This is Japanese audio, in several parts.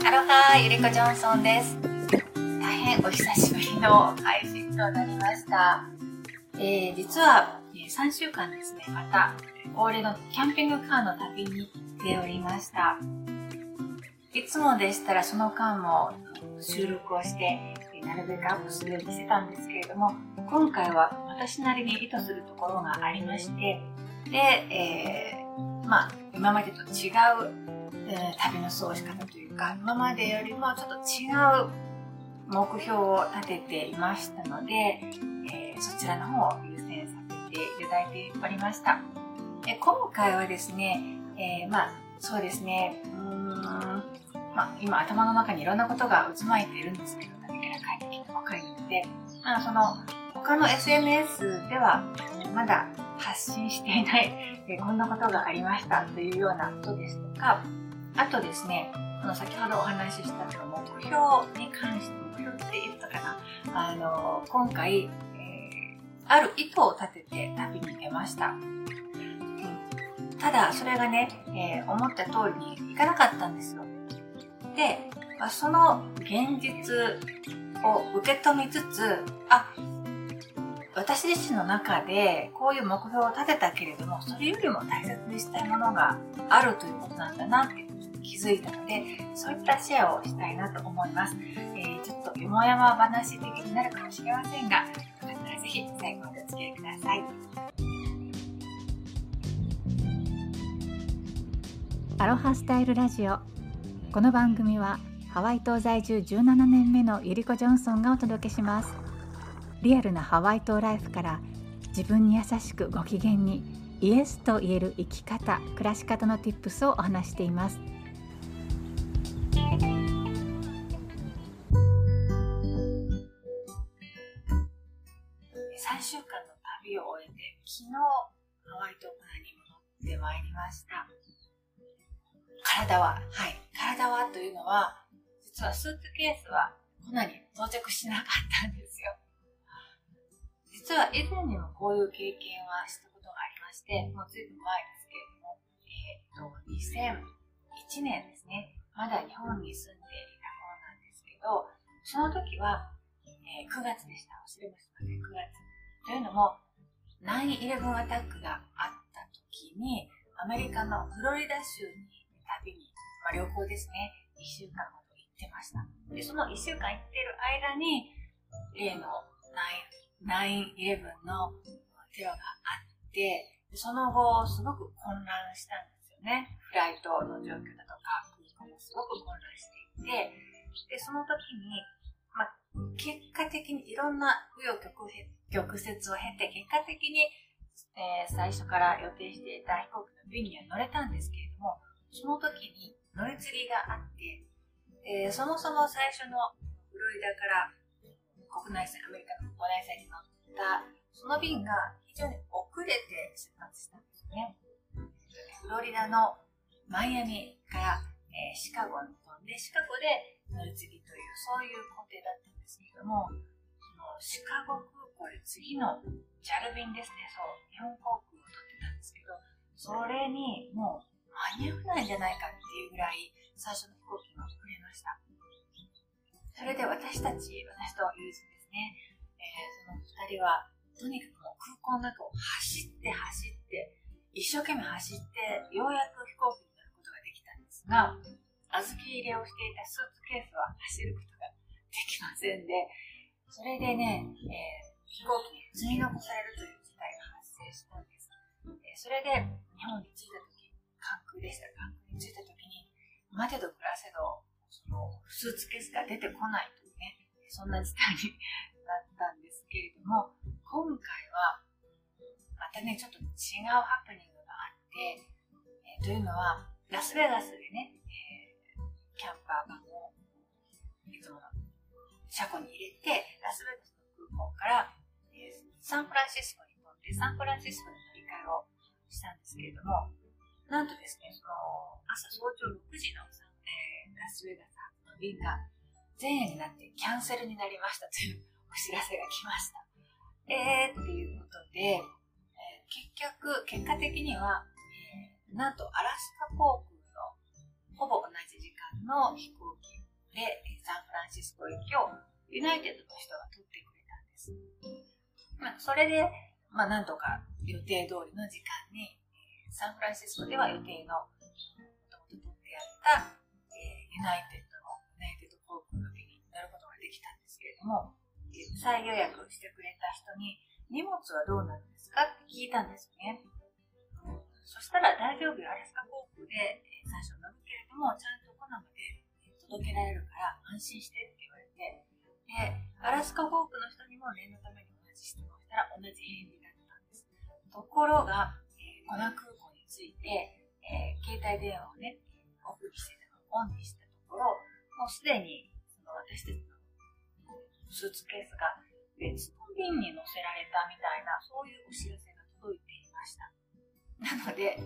アロハゆりこジョンソンです。大変お久しぶりの配信となりました。えー、実は、3週間ですね。また恒例のキャンピングカーの旅に出ておりました。いつもでしたらその間も収録をしてなるべくアップするようにしてたんですけれども今回は私なりに意図するところがありましてで、えー、まあ今までと違う、えー、旅の過ごし方というか今までよりもちょっと違う目標を立てていましたので、えー、そちらの方を優先させていただいておりました。で今回はですね、えまあそうですね、うーん、まあ、今頭の中にいろんなことが渦巻いているんですけど、何から帰ってきて若いので、まあ、その他の SNS ではまだ発信していない、えこんなことがありましたというようなことですとか、あとですね、この先ほどお話ししたその目標に関して、目標って言ったかな、あの、今回、えー、ある意図を立てて旅に出ました。ただ、それがね、えー、思った通りにいかなかったんですよ。で、まあ、その現実を受け止めつつ、あ、私自身の中でこういう目標を立てたけれどもそれよりも大切にしたいものがあるということなんだなって気づいたのでそういったシェアをしたいなと思います、えー、ちょっとよもやま話的になるかもしれませんがよかったらぜひ最後までお付き合いください。アロハスタイルラジオ。この番組はハワイ島在住17年目のゆりこジョンソンがお届けします。リアルなハワイ島ライフから自分に優しくご機嫌にイエスと言える生き方暮らし方の Tips をお話しています。3週間の旅を終えて昨日ハワイ島からに戻ってまいりました。体ははい体はというのは実はスーツケースはこんなに到着しなかったんですよ。実は以前にもこういう経験はしたことまして、もうずいぶん前ですけれども、えっ、ー、と、2001年ですね。まだ日本に住んでいた頃なんですけど、その時は、えー、9月でした。忘れました、ね、9月。というのも、9-11アタックがあった時に、アメリカのフロリダ州に旅に、まあ、旅行ですね、1週間ほど行ってました。で、その1週間行ってる間に、例の9 9-11のテロがあって、その後、すごく混乱したんですよね。フライトの状況だとか、空港もすごく混乱していて、で、その時に、まあ、結果的にいろんな紆余曲曲折を経て、結果的に、えー、最初から予定していた飛行機の便には乗れたんですけれども、その時に乗り継ぎがあって、えー、そもそも最初のフロリダから国内線、アメリカの国内線に乗ったその便が非常に遅れて出発したんですね。フロリダのマイアミから、えー、シカゴに飛んで、シカゴで乗り継ぎという、そういう工程だったんですけれども、そのシカゴ空港で次の JAL 便ですね、そう、日本航空を取ってたんですけど、それにもう間に合わないんじゃないかっていうぐらい、最初の飛行機が遅れました。それで私たち、私と友人ですね、えー、その二人は、とにかくもう空港の中を走って走って、一生懸命走って、ようやく飛行機に乗ることができたんですが、小豆入れをしていたスーツケースは走ることができませんで、それでね、えー、飛行機に積み残されるという事態が発生したんです。え、それで日本に着いた時、関空でした関空に着いた時に、待てど暮らせど、そのスーツケースが出てこないというね、そんな事態になったんですけれども、今回は、またね、ちょっと違うハプニングがあって、えー、というのは、ラスベガスでね、えー、キャンパーバンを、いつもの車庫に入れて、ラスベガスの空港から、えー、サンフランシスコに飛んで、サンフランシスコに乗り換えをしたんですけれども、なんとですね、その、朝早朝6時のラスベガスの便が前夜になってキャンセルになりましたというお知らせが来ました。えーっていうことで、えー、結局、結果的には、えー、なんとアラスカ航空のほぼ同じ時間の飛行機でサンフランシスコ行きをユナイテッドの人が取ってくれたんです。まあ、それで、まあ、なんとか予定通りの時間に、サンフランシスコでは予定のもともと取ってやった、えー、ユナイテッドのユナイテッド航空の便に乗ることができたんですけれども、再予約してくれた人に荷物はどうなんですか？って聞いたんですね。そしたら大丈夫よ、アラスカ航空で、最初乗るけれども、ちゃんとコナまで届けられるから安心してって言われて、で、アラスカ航空の人にも念のために同じ質問したら同じ返事だったんです。ところが、えー、コナ空港について、えー、携帯電話をね、オフにしてたのオンにしたところ、もうすでにその私たちのスーツケースが別の便に載せられたみたいな、そういうお知らせが届いていました。なので、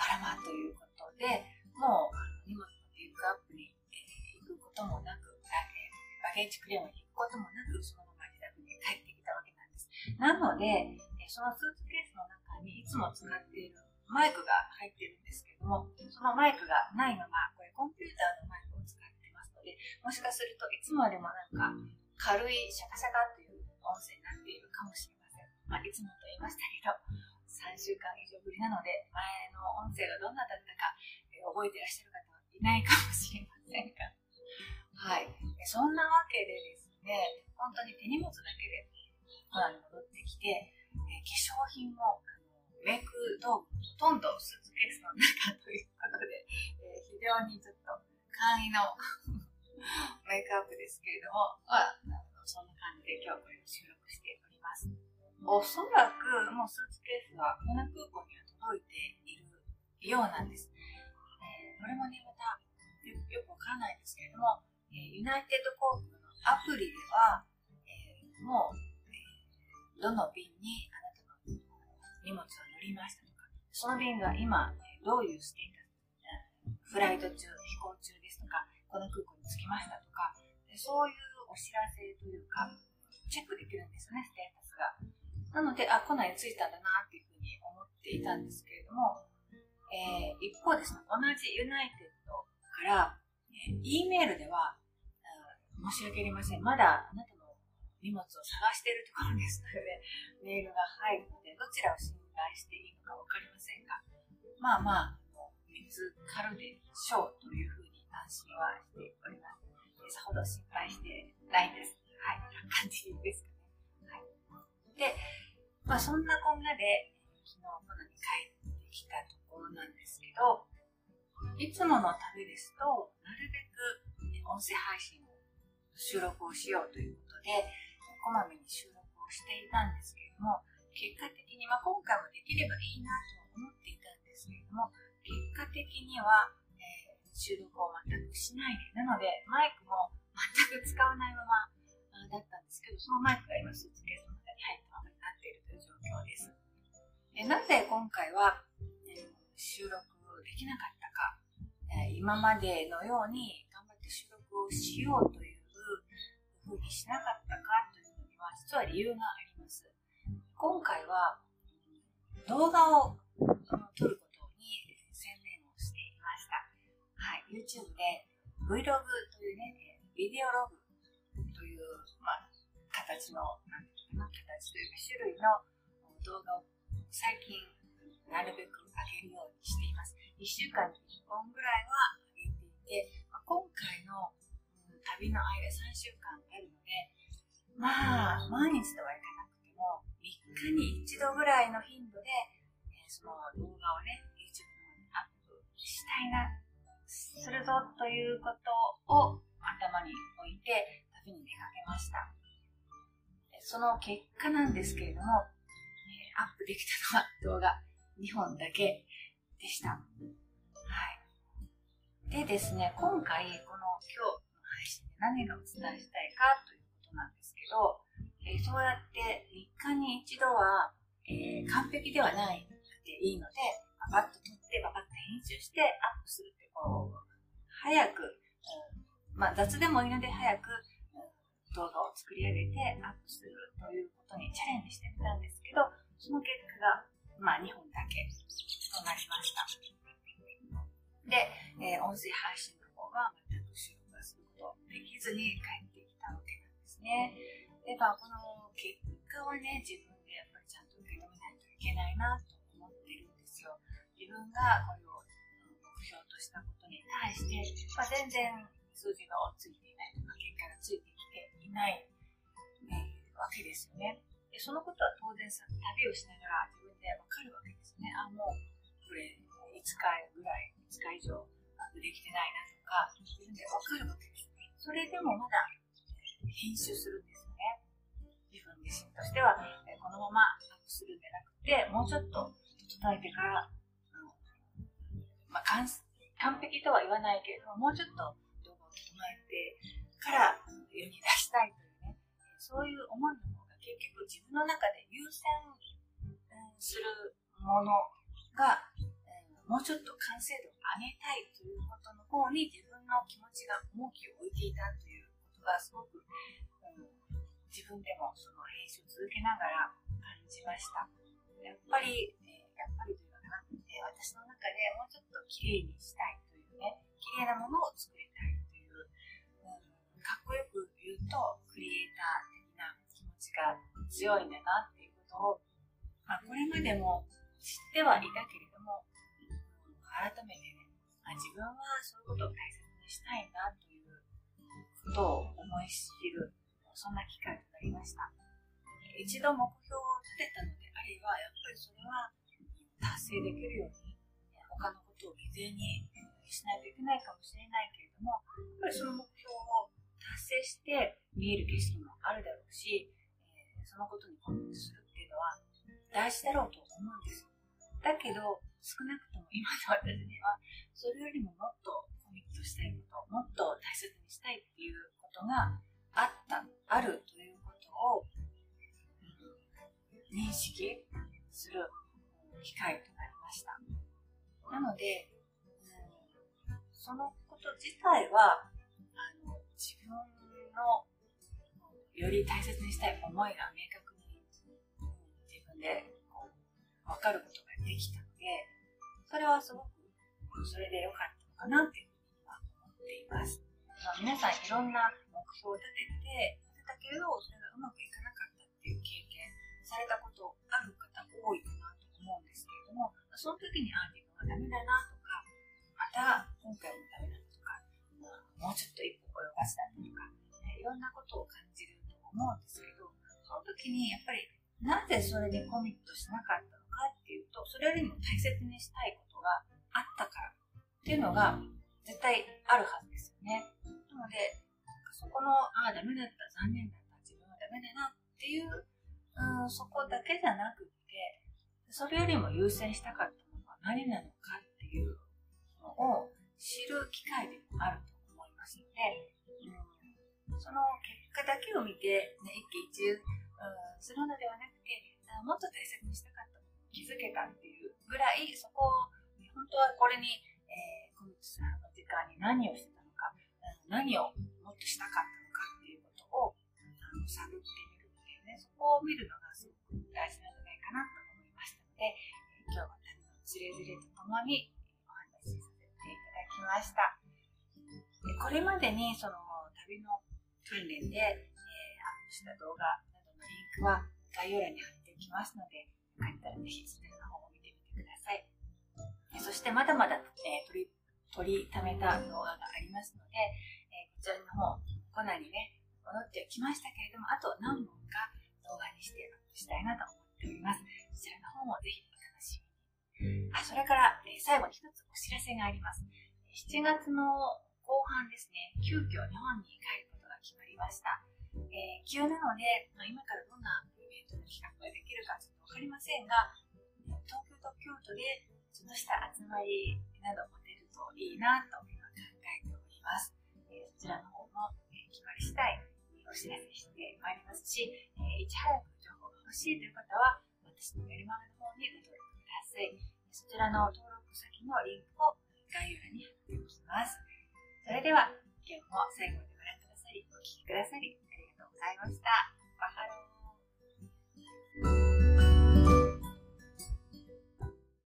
あらまということで、もう荷物のピックアップに、えー、行くこともなく、バゲージクレームに行くこともなく、そのまま自宅に帰ってきたわけなんです。なので、えそのスーツケースの中にいつも使っているマイクが入ってるんですけども、そのマイクがないまま、これコンピューターのマイクを使ってますので、もしかするといつもよりもなんか軽いシャカシャカという音声になっているかもしれません。まあ、いつもと言いましたけど、3週間以上ぶりなので、前の音声がどんなだったか、えー、覚えてらっしゃる方はいないかもしれませんが。はい。そんなわけでですね、本当に手荷物だけで戻ってきて、えー、化粧品も、メイク道具ほとんどスーツケースの中ということで、えー、非常にちょっと簡易の メイクアップですけれども、まあ、そんな感じで今日これを収録しております。おそらくもうスーツケースはコナ空港には届いているようなんです。えー、これもね、またよよくわからないんですけれども、えー、ユナイテッド航空のアプリでは、えー、もう、えどの便にあなたの荷物を乗りましたとか、その便が今、どういうステータス、フライト中、飛行中でこの空港に着きましたとか、そういうお知らせというか、チェックできるんですよね、ステータスが。なので、あ、コナンに着いたんだなっていうふうに思っていたんですけれども、えー、一方ですね、同じユナイテッドから、えー、E メールでは、申し訳ありません。まだあなたの荷物を探しているところですの で、メールが入って、どちらを信頼していいのかわかりませんが、まあまあ、見つかるでしょうというふうに安心はしております。さほど心配してないです。はい、感じですかね。はいで、まあそんなこんなで、昨日このに帰ってきたところなんですけど、いつもの旅ですと、なるべく音声配信を収録をしようということで、こまめに収録をしていたんですけれども、結果的に、まあ、今回もできればいいなと思っていたんですけれども、結果的には、収録を全くしないで、なので、マイクも全く使わないままだったんですけど、そのマイクが今スーツケースの中に入ったままになっているという状況です。えなぜ今回は、え収録できなかったか、え今までのように頑張って収録をしようというふうにしなかったかというのには実は理由があります。今回は動画を撮ること YouTube で Vlog というね、ビデオログという、まあ、形の、なんていうかな、形というか種類の動画を最近なるべく上げるようにしています。1週間に1本ぐらいは上げていて、まあ、今回の、うん、旅の間3週間あるので、まあ、毎日とはいかなくても、3日に1度ぐらいの頻度で、えー、その動画をね、YouTube の方にアップしたいな、するぞということを頭に置いて、旅に出かけました。その結果なんですけれども、アップできたのは動画2本だけでした。はい。でですね、今回、この今日の配信で何がお伝えしたいかということなんですけど、え、そうやって3日に一度は、えー、完璧ではないでいいので、ババッと撮って、ババッと編集してアップするこう、早く、うん、まあ雑でもいいので早く動画を作り上げてアップするということにチャレンジしてみたんですけど、その結果が、まあ、2本だけとなりました。で、えー、音声配信の方は全く収録がすることできずに帰ってきたわけなんですね。で、まあ、この結果はね、自分でやっぱりちゃんと受け止めないといけないなと思ってるんですよ。自分がこれを標としたことに対して、まあ、全然数字がついていないとか、結果がついてきていない、ね、わけですよね。でそのことは当然さ、旅をしながら自分でわかるわけですね。あ、もう、これ、5日ぐらい、5日以上できてないなとか、自分でわかるわけですね。それでもまだ編集するんですよね。自分自身としては、このままアップするんじゃなくて、もうちょっと整えてから、まあ、完璧とは言わないけれども、もうちょっと動画を整えてから世に出したいというね、そういう思いの方が結局自分の中で優先するものが、もうちょっと完成度を上げたいということの方に自分の気持ちが重きを置いていたということがすごく、うん、自分でもその編集を続けながら感じました。やっぱり、えー、やっぱり私の中でもうちょっと綺麗にしたいというね、綺麗なものを作りたいという、うん、かっこよく言うと、クリエイター的な気持ちが強いんだなっていうことを、まあ、これまでも知ってはいたけれども、改めてね、あ、自分はそういうことを大切にしたいんだということを思い知る、そんな機会となりました。一度目標を立てたのであれば、やっぱりそれは成できるように、他のことを犠牲にしないといけないかもしれないけれども、やっぱりその目標を達成して見える景色もあるだろうし、えそのことにコミットするっていうのは大事だろうと思うんです。だけど、少なくとも今の私には、それよりももっとコミットしたいこと、もっと大切にしたいっていうことがあった、あるということを、認識する機会となりました。なので、うん、そのこと自体は、あの、自分のより大切にしたい思いが明確に、自分でこう分かることができたので、それはすごく、それで良かったのかなっていうふうには思っています。まあ、皆さんいろんな目標を立てて、立てたけど、それがうまくいかなかったっていう経験されたことその時に、あ、自分はダメだなとか、また今回もダメだとか、もうちょっと一歩及ばせたとか、いろんなことを感じると思うんですけど、その時にやっぱりなぜそれでコミットしなかったのかっていうと、それよりも大切にしたいことがあったからっていうのが絶対あるはずですよね。なので、そこの、ああ、ダメだった、残念だった、自分はダメだなっていう、うん、そこだけじゃなくて、それよりも優先したかったものは何なのかっていうのを知る機会でもあると思いますので、うん、その結果だけを見て、ね、一喜一憂、うん、するのではなくて、もっと大切にしたかった気づけたっていうぐらい、そこを、本当はこれに、えー、コミットするの時間に何をしてたのか、何をもっとしたかったのかっていうことを、あの、探ってみるっていうね、そこを見るのがすごく大事なんじゃないかなとで、今日は旅のつれづれとともにお話しさせていただきました。でこれまでにその旅の訓練で、えー、アップした動画などのリンクは概要欄に貼っておきますので、帰ったらぜひそちらの方を見てみてください。そしてまだまだ、えー、取り、取りためた動画がありますので、えー、こちらの方、コナにね、戻ってきましたけれども、あと何本か動画にしてアップしたいなと思っております。そちらの方もぜひお楽しみに。あ、それから、えー、最後に一つお知らせがあります。7月の後半ですね、急遽日本に帰ることが決まりました。えー、急なので、まあ、今からどんなイベントの企画ができるかちょっと分かりませんが、東京と京都でちょっとした集まりなども出るといいなと今考えております。えー、そちらの方も、え決まり次第お知らせしてまいりますし、えいち早く欲しいという方は、私のメルマガの方にご登録ください。そちらの登録先のリンクを概要欄に貼っておきます。それでは、今日も最後までご覧くださり、お聴きくださり、ありがとうございました。 Mahalo。